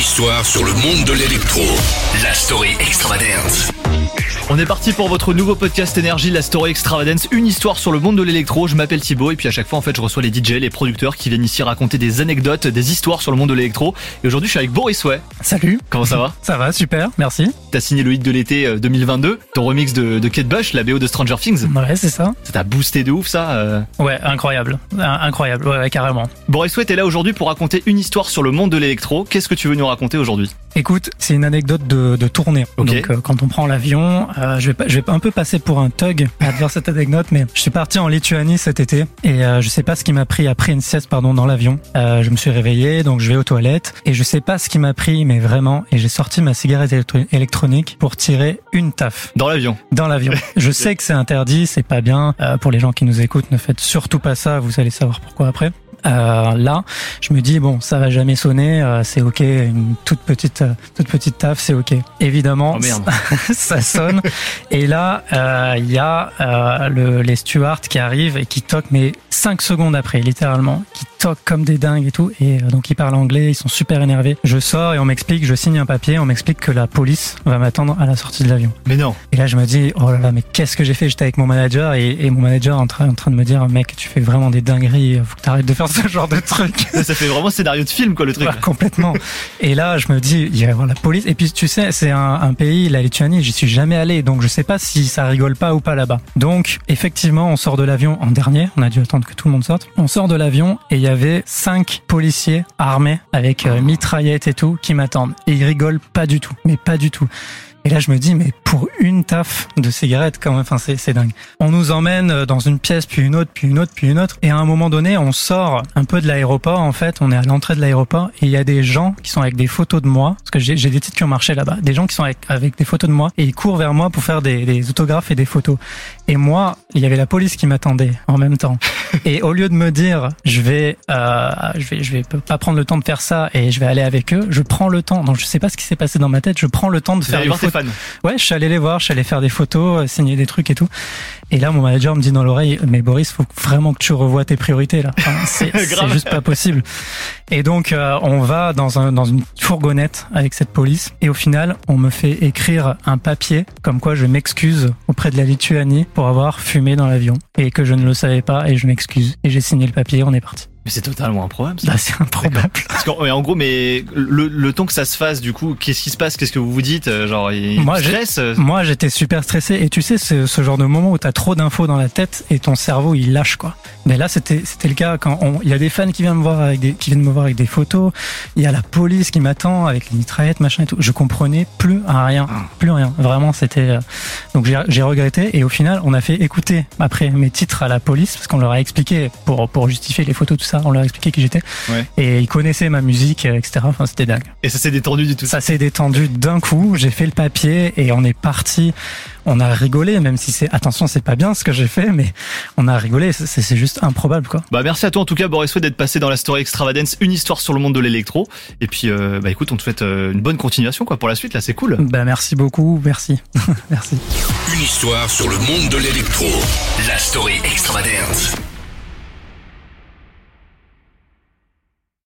histoire sur le monde de l'électro. La story extravagance. On est parti pour votre nouveau podcast énergie, la story extravagance, une histoire sur le monde de l'électro. Je m'appelle Thibaut et puis à chaque fois en fait je reçois les DJ, les producteurs qui viennent ici raconter des anecdotes, des histoires sur le monde de l'électro. Et aujourd'hui je suis avec Boris Way. Salut. Comment ça va? Ça va, super, merci. T'as signé le hit de l'été euh, 2022, ton remix de, de Kate Bush, la BO de Stranger Things. Ouais, c'est ça. Ça t'a boosté de ouf ça. euh? Ouais, incroyable. In- Incroyable, ouais, ouais, carrément. Boris Way t'es là aujourd'hui pour raconter une histoire sur le monde de l'électro. Qu'est-ce que tu veux nous raconter aujourd'hui? Écoute, c'est une anecdote de, de tournée. Donc, euh, quand on prend l'avion, euh, je vais pas- je vais un peu passer pour un thug à faire cette anecdote, mais je suis parti en Lituanie cet été et euh, je sais pas ce qui m'a pris après une sieste, pardon, dans l'avion. Euh, je me suis réveillé, donc je vais aux toilettes et je sais pas ce qui m'a pris, mais vraiment, et j'ai sorti ma cigarette électro- électronique pour tirer une taf. Dans l'avion. dans l'avion. Je sais que c'est interdit, c'est pas bien. Euh, pour les gens qui nous écoutent, ne faites surtout pas ça. Vous allez savoir pourquoi après. Euh, là, je me dis bon, ça va jamais sonner, euh, c'est ok, une toute petite, euh, toute petite taf, c'est ok. Évidemment, Oh ça sonne. Et là, euh, il y a euh, le, les stewards qui arrivent et qui toquent, mais cinq secondes après, littéralement, qui comme des dingues et tout. Et euh, donc ils parlent anglais, ils sont super énervés. Je sors et on m'explique, je signe un papier, on m'explique que la police va m'attendre à la sortie de l'avion. Mais non. Et là, je me dis, oh là là, mais qu'est-ce que j'ai fait? J'étais avec mon manager et, et mon manager en train, en train de me dire, mec, tu fais vraiment des dingueries, faut que t'arrêtes de faire ce genre de truc. Ça, fait vraiment scénario de film quoi le truc. Complètement. Et là, je me dis, il va y avoir la police. Et puis, tu sais, c'est un, un pays, la Lituanie, j'y suis jamais allé, donc je sais pas si ça rigole pas ou pas là-bas. Donc, effectivement, on sort de l'avion en dernier. On a dû attendre que tout le monde sorte. On sort de l'avion et il y avait cinq policiers armés avec euh, mitraillettes et tout qui m'attendent. Et ils rigolent pas du tout, mais pas du tout. Et là, je me dis, mais pour une taf de cigarette, quand même, enfin, c'est, c'est dingue. On nous emmène euh, dans une pièce, puis une autre, puis une autre, puis une autre. Et à un moment donné, on sort un peu de l'aéroport, en fait. On est à l'entrée de l'aéroport et il y a des gens qui sont avec des photos de moi. Parce que j'ai, des titres qui ont marché là-bas. Des gens qui sont avec, avec des photos de moi et ils courent vers moi pour faire des, des autographes et des photos. Et moi, il y avait la police qui m'attendait en même temps. Et au lieu de me dire, je vais, euh, je vais, je vais pas prendre le temps de faire ça et je vais aller avec eux, je prends le temps. Donc je sais pas ce qui s'est passé dans ma tête. Je prends le temps de faire des photos. fans. Ouais, je suis allé les voir, je suis allé faire des photos, euh, signer des trucs et tout. Et là, mon manager me dit dans l'oreille, mais Boris, faut vraiment que tu revoies tes priorités là. Enfin, c'est juste pas possible. Et donc, euh, on va dans un dans une fourgonnette avec cette police. Et au final, on me fait écrire un papier comme quoi je m'excuse auprès de la Lituanie pour avoir fumé dans l'avion et que je ne le savais pas et je m'excuse. Et j'ai signé le papier, on est parti. Mais c'est totalement improbable. ça. Bah, c'est improbable. Parce en gros, mais le, le temps que ça se fasse, du coup, qu'est-ce qui se passe? Qu'est-ce que vous vous dites? Euh, Genre, il Moi, stress euh, Moi, j'étais super stressé. Et tu sais, c'est ce genre de moment où t'as trop d'infos dans la tête et ton cerveau, il lâche, quoi. Mais là, c'était, c'était le cas quand on, il y a des fans qui viennent me voir avec des, qui viennent me voir avec des photos. Il y a la police qui m'attend avec les mitraillettes, machin et tout. Je comprenais plus rien. Ah. Plus rien. Vraiment, c'était, euh, donc j'ai, j'ai regretté. Et au final, on a fait écouter après mes titres à la police parce qu'on leur a expliqué pour, pour justifier les photos, tout ça. On leur a expliqué qui j'étais. Ouais. Et ils connaissaient ma musique, euh, etc. Enfin, c'était dingue. Et ça s'est détendu du tout. Ça s'est détendu d'un coup, j'ai fait le papier et on est parti. On a rigolé, même si c'est, attention, c'est pas bien ce que j'ai fait, mais on a rigolé, c'est juste improbable, quoi. Bah merci à toi en tout cas Boris d'être passé dans la story extravagance, une histoire sur le monde de l'électro. Et puis euh, bah écoute, on te souhaite euh, une bonne continuation quoi pour la suite là, c'est cool. Bah, merci beaucoup, merci. merci. Une histoire sur le monde de l'électro. La story extravagance.